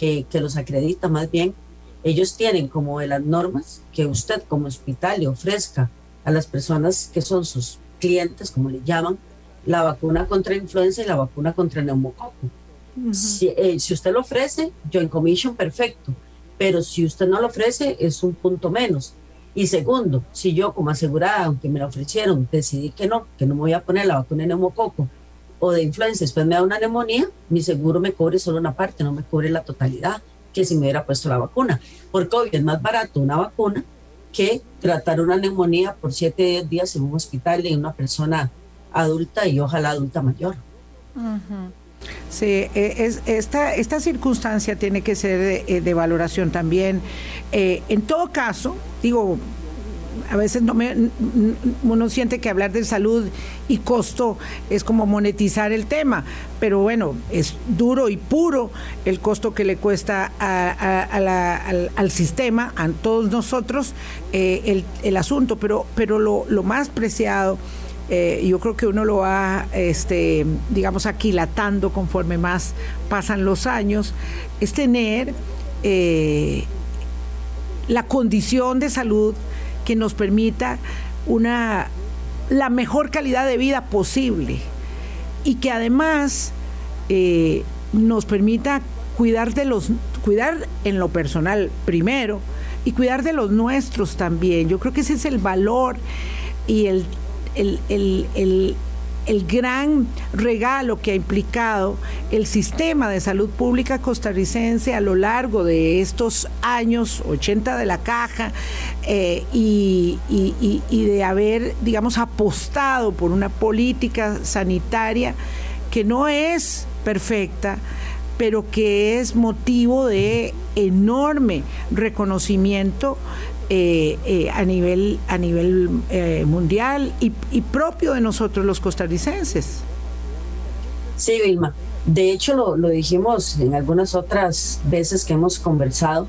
que, los acredita más bien, ellos tienen como de las normas que usted como hospital le ofrezca a las personas que son sus clientes, como le llaman, la vacuna contra influenza y la vacuna contra neumococo. Eh, si, usted lo ofrece, yo en commission, perfecto. Pero si usted no lo ofrece, es un punto menos. Y segundo, si yo como asegurada, aunque me la ofrecieron, decidí que no, que no me voy a poner la vacuna de neumococo o de influenza, después me da una neumonía, mi seguro me cubre solo una parte, no me cubre la totalidad que si me hubiera puesto la vacuna. Porque hoy es más barato una vacuna que tratar una neumonía por siete días en un hospital de una persona adulta y ojalá adulta mayor. Sí, e, es, esta, esta circunstancia tiene que ser de, valoración también. Eh, en todo caso, digo, a veces no uno siente que hablar de salud y costo es como monetizar el tema, pero bueno, es duro y puro el costo que le cuesta al, sistema, a todos nosotros, eh, el, asunto, pero, pero lo, más preciado, eh, yo creo que uno lo va, este, digamos, aquilatando conforme más pasan los años, es tener eh, la condición de salud que nos permita una, la mejor calidad de vida posible y que además eh, nos permita cuidar de los cuidar en lo personal primero y cuidar de los nuestros también. Yo creo que ese es el valor y el, el el gran regalo que ha implicado el sistema de salud pública costarricense a lo largo de estos años 80 de la caja eh, y, de haber, digamos, apostado por una política sanitaria que no es perfecta, pero que es motivo de enorme reconocimiento eh, eh, a nivel, a nivel eh, mundial y, propio de nosotros los costarricenses. Sí, Vilma. De hecho, lo, lo, dijimos en algunas otras veces que hemos conversado,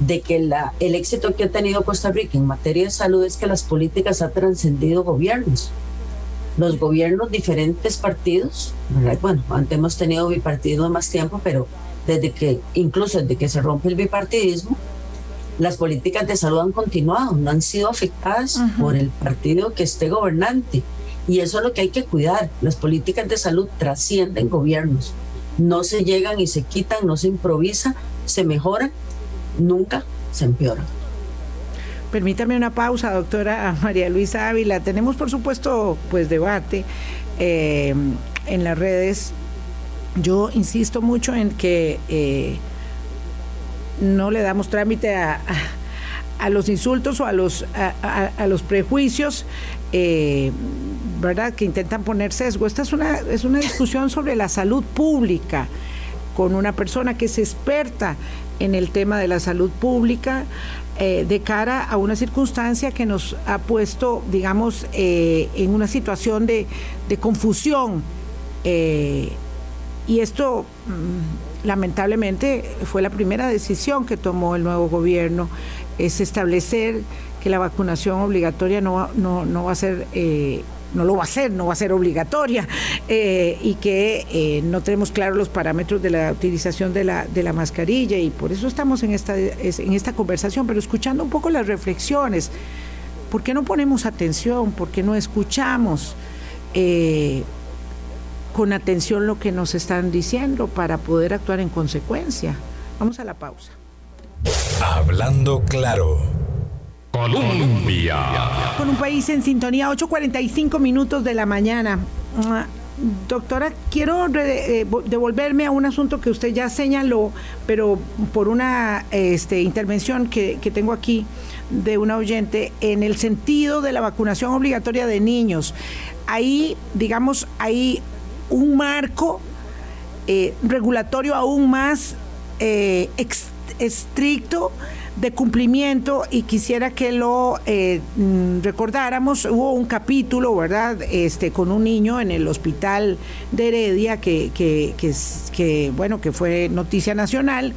de que la, el éxito que ha tenido Costa Rica en materia de salud es que las políticas han trascendido gobiernos. Los gobiernos, diferentes partidos, bueno, antes hemos tenido bipartidismo más tiempo, pero desde que, incluso desde que se rompe el bipartidismo, las políticas de salud han continuado, no han sido afectadas por el partido que esté gobernante. Y eso es lo que hay que cuidar. Las políticas de salud trascienden gobiernos. No se llegan y se quitan, no se improvisa, se mejoran, nunca se empeoran. Permítame una pausa, doctora María Luisa Ávila. Tenemos, por supuesto, pues debate eh, en las redes. Yo insisto mucho en que eh, no le damos trámite a, a, los insultos o a los, a, los prejuicios, eh, ¿verdad?, que intentan poner sesgo. Esta es una, es una discusión sobre la salud pública con una persona que es experta en el tema de la salud pública eh, de cara a una circunstancia que nos ha puesto, digamos, eh, en una situación de, confusión. Eh, y esto, mm, lamentablemente, fue la primera decisión que tomó el nuevo gobierno, es establecer que la vacunación obligatoria no, no, no va a ser no lo va a no va a ser obligatoria eh, y que eh, no tenemos claros los parámetros de la utilización de la, de la mascarilla y por eso estamos en esta, en esta conversación, pero escuchando un poco las reflexiones. ¿Por qué no ponemos atención? ¿Por qué no escuchamos eh, con atención lo que nos están diciendo para poder actuar en consecuencia? Vamos a la pausa. Hablando claro. Colombia. Con un país en sintonía, 8.45 minutos de la mañana. Ah, doctora, quiero eh, devolverme a un asunto que usted ya señaló, pero por una este, intervención que, tengo aquí de una oyente en el sentido de la vacunación obligatoria de niños. Ahí, digamos, hay un marco eh, regulatorio aún más eh, estricto de cumplimiento y quisiera que lo eh, mm, recordáramos. Hubo un capítulo, ¿verdad? Este, con un niño en el hospital de Heredia que, que, que, bueno, que fue noticia nacional.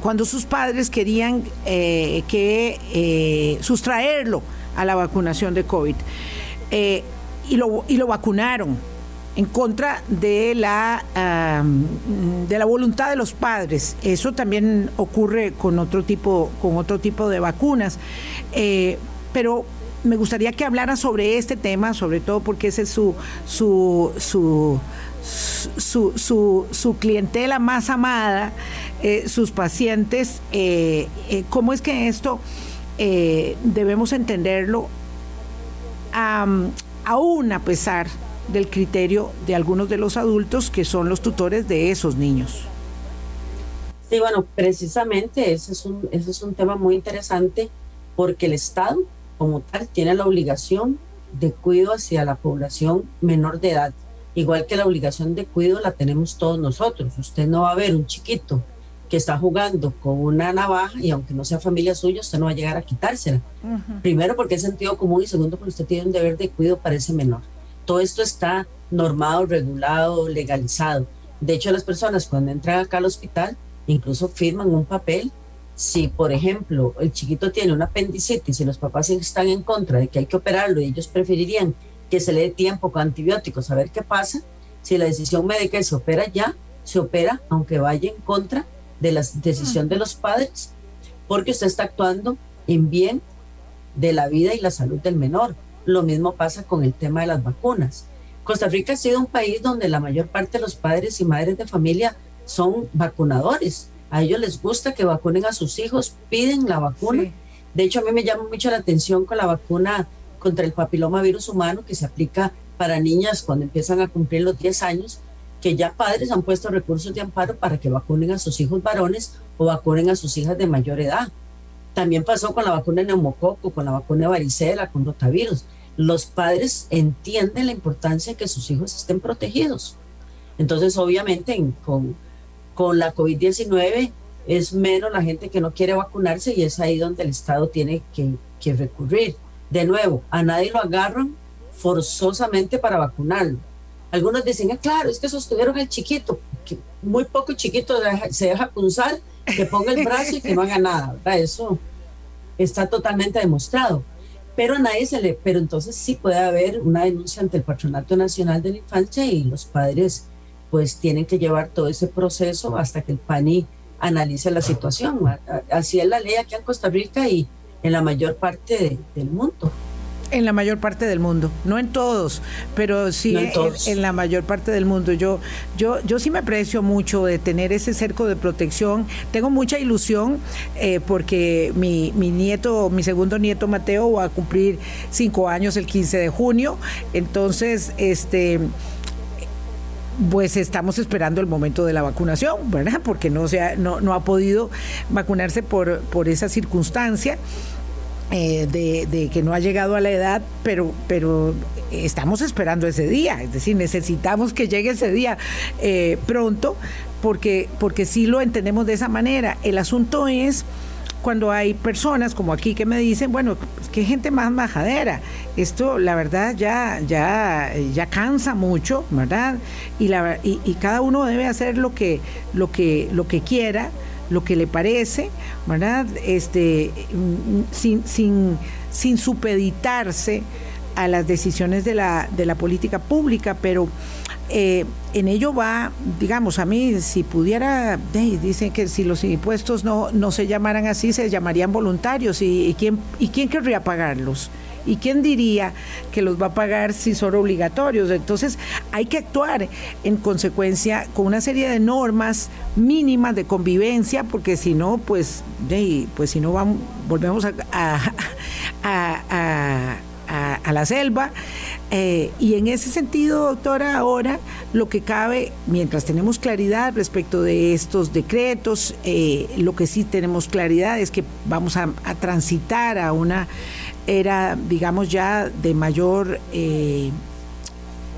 Cuando sus padres querían que sustraerlo a la vacunación de COVID. y, lo, y lo vacunaron en contra de la, de la voluntad de los padres. Eso también ocurre con otro tipo, con otro tipo de vacunas. Eh, pero me gustaría que hablara sobre este tema, sobre todo porque ese es su, su, su su, clientela más amada, eh, sus pacientes, eh, ¿cómo es que esto debemos entenderlo aún a pesar del criterio de algunos de los adultos que son los tutores de esos niños. Sí, bueno, precisamente ese es un, ese es un tema muy interesante porque el Estado como tal tiene la obligación de cuidado hacia la población menor de edad, igual que la obligación de cuidado la tenemos todos nosotros. Usted no va a ver un chiquito que está jugando con una navaja y aunque no sea familia suya, usted no va a llegar a quitársela. Primero porque es sentido común y segundo porque usted tiene un deber de cuidado para ese menor. Todo esto está normado, regulado, legalizado. De hecho, las personas cuando entran acá al hospital incluso firman un papel. Si, por ejemplo, el chiquito tiene una apendicitis y los papás están en contra de que hay que operarlo y ellos preferirían que se le dé tiempo con antibióticos a ver qué pasa, si la decisión médica se opera ya, se opera aunque vaya en contra de la decisión de los padres, porque usted está actuando en bien de la vida y la salud del menor. Lo mismo pasa con el tema de las vacunas. Costa Rica ha sido un país donde la mayor parte de los padres y madres de familia son vacunadores. A ellos les gusta que vacunen a sus hijos, piden la vacuna. De hecho, a mí me llama mucho la atención con la vacuna contra el papiloma virus humano que se aplica para niñas cuando empiezan a cumplir los 10 años, que ya padres han puesto recursos de amparo para que vacunen a sus hijos varones o vacunen a sus hijas de mayor edad. También pasó con la vacuna de neumococo, con la vacuna de varicela, con rotavirus los padres entienden la importancia de que sus hijos estén protegidos. Entonces, obviamente, con, con la COVID-19 es menos la gente que no quiere vacunarse y es ahí donde el Estado tiene que, que recurrir. De nuevo, a nadie lo agarran forzosamente para vacunarlo. Algunos dicen, ah, claro, es que sostuvieron al chiquito, que muy poco chiquito se deja punzar, que ponga el brazo y que no haga nada. Eso está totalmente demostrado pero a nadie se le, pero entonces sí puede haber una denuncia ante el Patronato Nacional de la Infancia y los padres pues tienen que llevar todo ese proceso hasta que el PANI analice la situación. Así es la ley aquí en Costa Rica y en la mayor parte del mundo. En la mayor parte del mundo, no en todos, pero sí en, la mayor parte del mundo. Yo, yo, yo sí me aprecio mucho de tener ese cerco de protección. Tengo mucha ilusión eh, porque mi, mi nieto, mi segundo nieto Mateo, va a cumplir cinco años el 15 de junio. Entonces, este pues estamos esperando el momento de la vacunación, ¿verdad? Porque no, se no, no ha podido vacunarse por, por esa circunstancia. Eh, de, que no ha llegado a la edad, pero, pero estamos esperando ese día, es decir, necesitamos que llegue ese día eh, pronto, porque, porque sí lo entendemos de esa manera. El asunto es cuando hay personas como aquí que me dicen, bueno, qué gente más majadera. Esto, la verdad, ya, ya, ya cansa mucho, ¿verdad? Y, la, y, y cada uno debe hacer lo que, lo que, lo que quiera lo que le parece, ¿verdad? Este, sin, sin, sin supeditarse a las decisiones de la, de la política pública, pero eh, en ello va, digamos, a mí, si pudiera, dicen que si los impuestos no, no se llamaran así, se llamarían voluntarios, y, quién, ¿y quién querría pagarlos? ¿Y quién diría que los va a pagar si son obligatorios? Entonces hay que actuar en consecuencia con una serie de normas mínimas de convivencia, porque si no, pues, pues si no vamos, volvemos a, a, la selva. Eh, y en ese sentido, doctora, ahora lo que cabe, mientras tenemos claridad respecto de estos decretos, eh, lo que sí tenemos claridad es que vamos a transitar a una era, digamos, ya de mayor eh,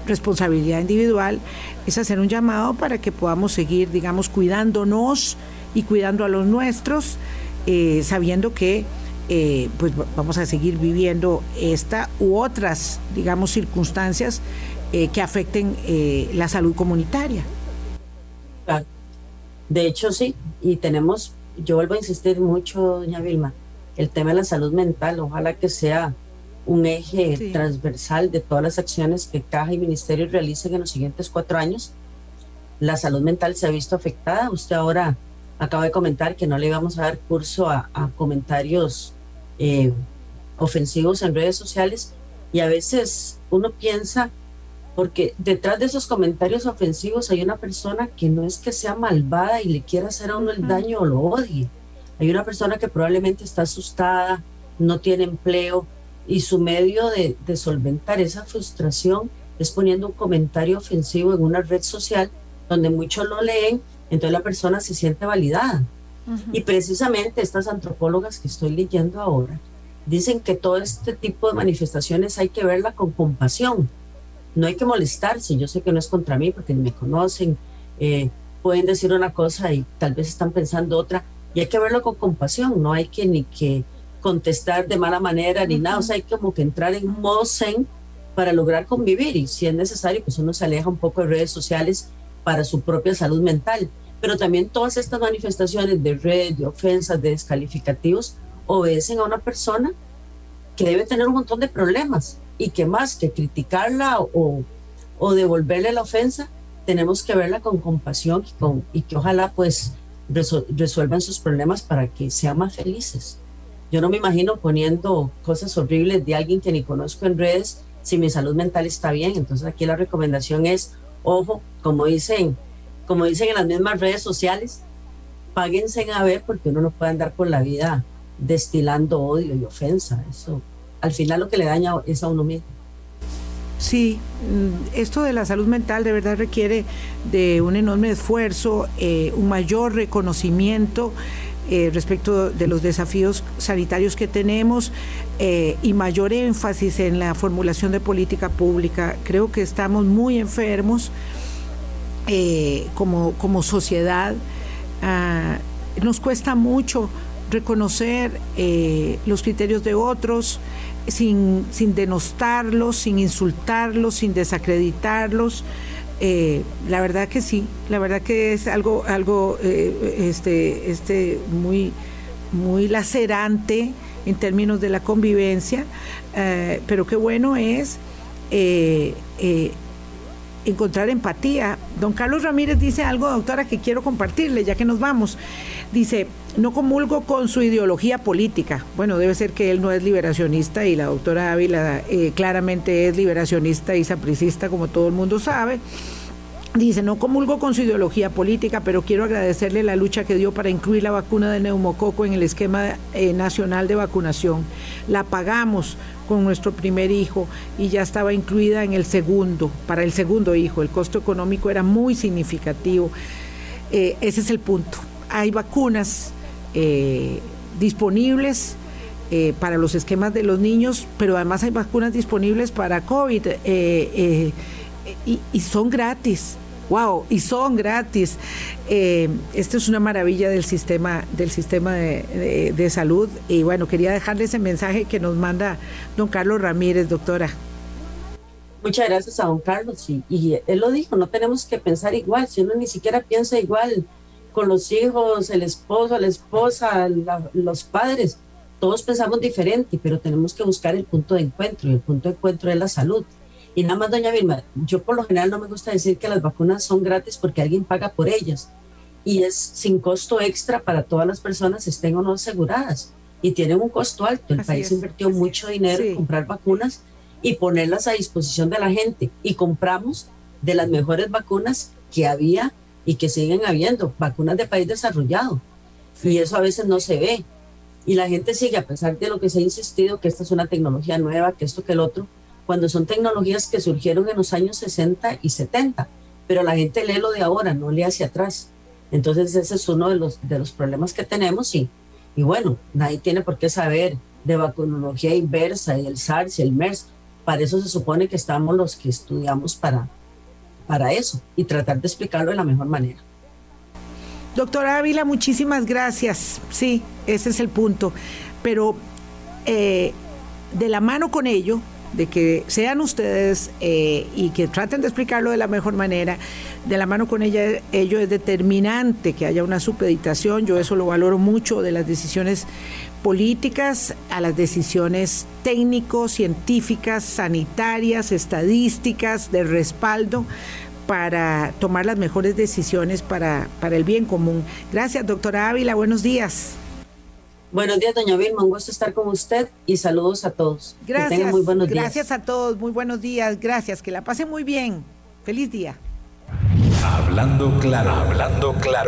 responsabilidad individual, es hacer un llamado para que podamos seguir, digamos, cuidándonos y cuidando a los nuestros, eh, sabiendo que eh, pues vamos a seguir viviendo esta u otras, digamos, circunstancias que afecten la salud comunitaria. De hecho, sí, y tenemos, yo vuelvo a insistir mucho, doña Vilma, el tema de la salud mental, ojalá que sea un eje transversal de todas las acciones que Caja y Ministerio realicen en los siguientes cuatro años. La salud mental se ha visto afectada. Usted ahora acaba de comentar que no le íbamos a dar curso a, comentarios eh, ofensivos en redes sociales y a veces uno piensa, porque detrás de esos comentarios ofensivos hay una persona que no es que sea malvada y le quiera hacer a uno el daño o lo odie hay una persona que probablemente está asustada, no tiene empleo y su medio de, solventar esa frustración es poniendo un comentario ofensivo en una red social donde muchos lo leen, entonces la persona se siente validada. Y precisamente estas antropólogas que estoy leyendo ahora dicen que todo este tipo de manifestaciones hay que verla con compasión. No hay que molestarse, yo sé que no es contra mí porque me conocen, eh, pueden decir una cosa y tal vez están pensando otra, y hay que verlo con compasión, no hay que ni que contestar de mala manera ni nada, o sea, hay como que entrar en un modo zen para lograr convivir y si es necesario, pues uno se aleja un poco de redes sociales para su propia salud mental. Pero también todas estas manifestaciones de red, de ofensas, de descalificativos, obedecen a una persona que debe tener un montón de problemas y que más que criticarla o, o devolverle la ofensa, tenemos que verla con compasión y, con, y que ojalá pues resuelvan sus problemas para que sean más felices. Yo no me imagino poniendo cosas horribles de alguien que ni conozco en redes si mi salud mental está bien. Entonces aquí la recomendación es, ojo, como dicen, como dicen en las mismas redes sociales, páguense a ver porque uno no puede andar por la vida destilando odio y ofensa. Eso al final lo que le daña es a uno mismo. Sí, mm, esto de la salud mental de verdad requiere de un enorme esfuerzo, eh, un mayor reconocimiento eh, respecto de los desafíos sanitarios que tenemos eh, y mayor énfasis en la formulación de política pública. Creo que estamos muy enfermos como, como sociedad. Ah, nos cuesta mucho reconocer los criterios de otros, sin, sin denostarlos, sin insultarlos, sin desacreditarlos. Eh, la verdad que sí, la verdad que es algo, algo eh, este, este muy, muy lacerante en términos de la convivencia, eh, pero qué bueno es encontrar empatía. Don Carlos Ramírez dice algo, doctora, que quiero compartirle, ya que nos vamos. Dice, no comulgo con su ideología política. Bueno, debe ser que él no es liberacionista y la doctora Ávila eh, claramente es liberacionista y sapricista, como todo el mundo sabe. Dice, no comulgo con su ideología política, pero quiero agradecerle la lucha que dio para incluir la vacuna de neumococo en el esquema eh, nacional de vacunación. La pagamos con nuestro primer hijo y ya estaba incluida en el segundo, para el segundo hijo. El costo económico era muy significativo. Eh, ese es el punto. Hay vacunas eh, disponibles para los esquemas de los niños, pero además hay vacunas disponibles para COVID y, son gratis. Wow, y son gratis. esto es una maravilla del sistema, del sistema de, salud. Y bueno, quería dejarle ese mensaje que nos manda don Carlos Ramírez, doctora. Muchas gracias a don Carlos. Y, y él lo dijo, no tenemos que pensar igual. Si uno ni siquiera piensa igual con los hijos, el esposo, la esposa, los padres, todos pensamos diferente, pero tenemos que buscar el punto de encuentro y el punto de encuentro es la salud. Y nada más, doña Vilma, yo por lo general no me gusta decir que las vacunas son gratis porque alguien paga por ellas y es sin costo extra para todas las personas, estén o no aseguradas. Y tienen un costo alto. El país invirtió mucho dinero en comprar vacunas y ponerlas a disposición de la gente. Y compramos de las mejores vacunas que había y que siguen habiendo, vacunas de país desarrollado. Y eso a veces no se ve. Y la gente sigue, a pesar de lo que se ha insistido, que esta es una tecnología nueva, que esto, que el otro, cuando son tecnologías que surgieron en los años 60 y 70, pero la gente lee lo de ahora, no lee hacia atrás. Entonces ese es uno de los, de los problemas que tenemos y, y bueno, nadie tiene por qué saber de vacunología inversa y el SARS y el MERS. Para eso se supone que estamos los que estudiamos para, para eso y tratar de explicarlo de la mejor manera. Doctora Ávila, muchísimas gracias. Sí, ese es el punto. Pero eh, de la mano con ello, de que sean ustedes eh, y que traten de explicarlo de la mejor manera, de la mano con ella, ello es determinante que haya una supeditación, yo eso lo valoro mucho de las decisiones políticas a las decisiones técnicos, científicas, sanitarias, estadísticas, de respaldo para tomar las mejores decisiones para, para el bien común. Gracias, doctora Ávila. Buenos días. Buenos días, doña Vilma. Un gusto estar con usted y saludos a todos. Gracias. muy buenos días. Gracias a todos. Muy buenos días. Gracias. Que la pasen muy bien. Feliz día. Hablando claro, hablando claro.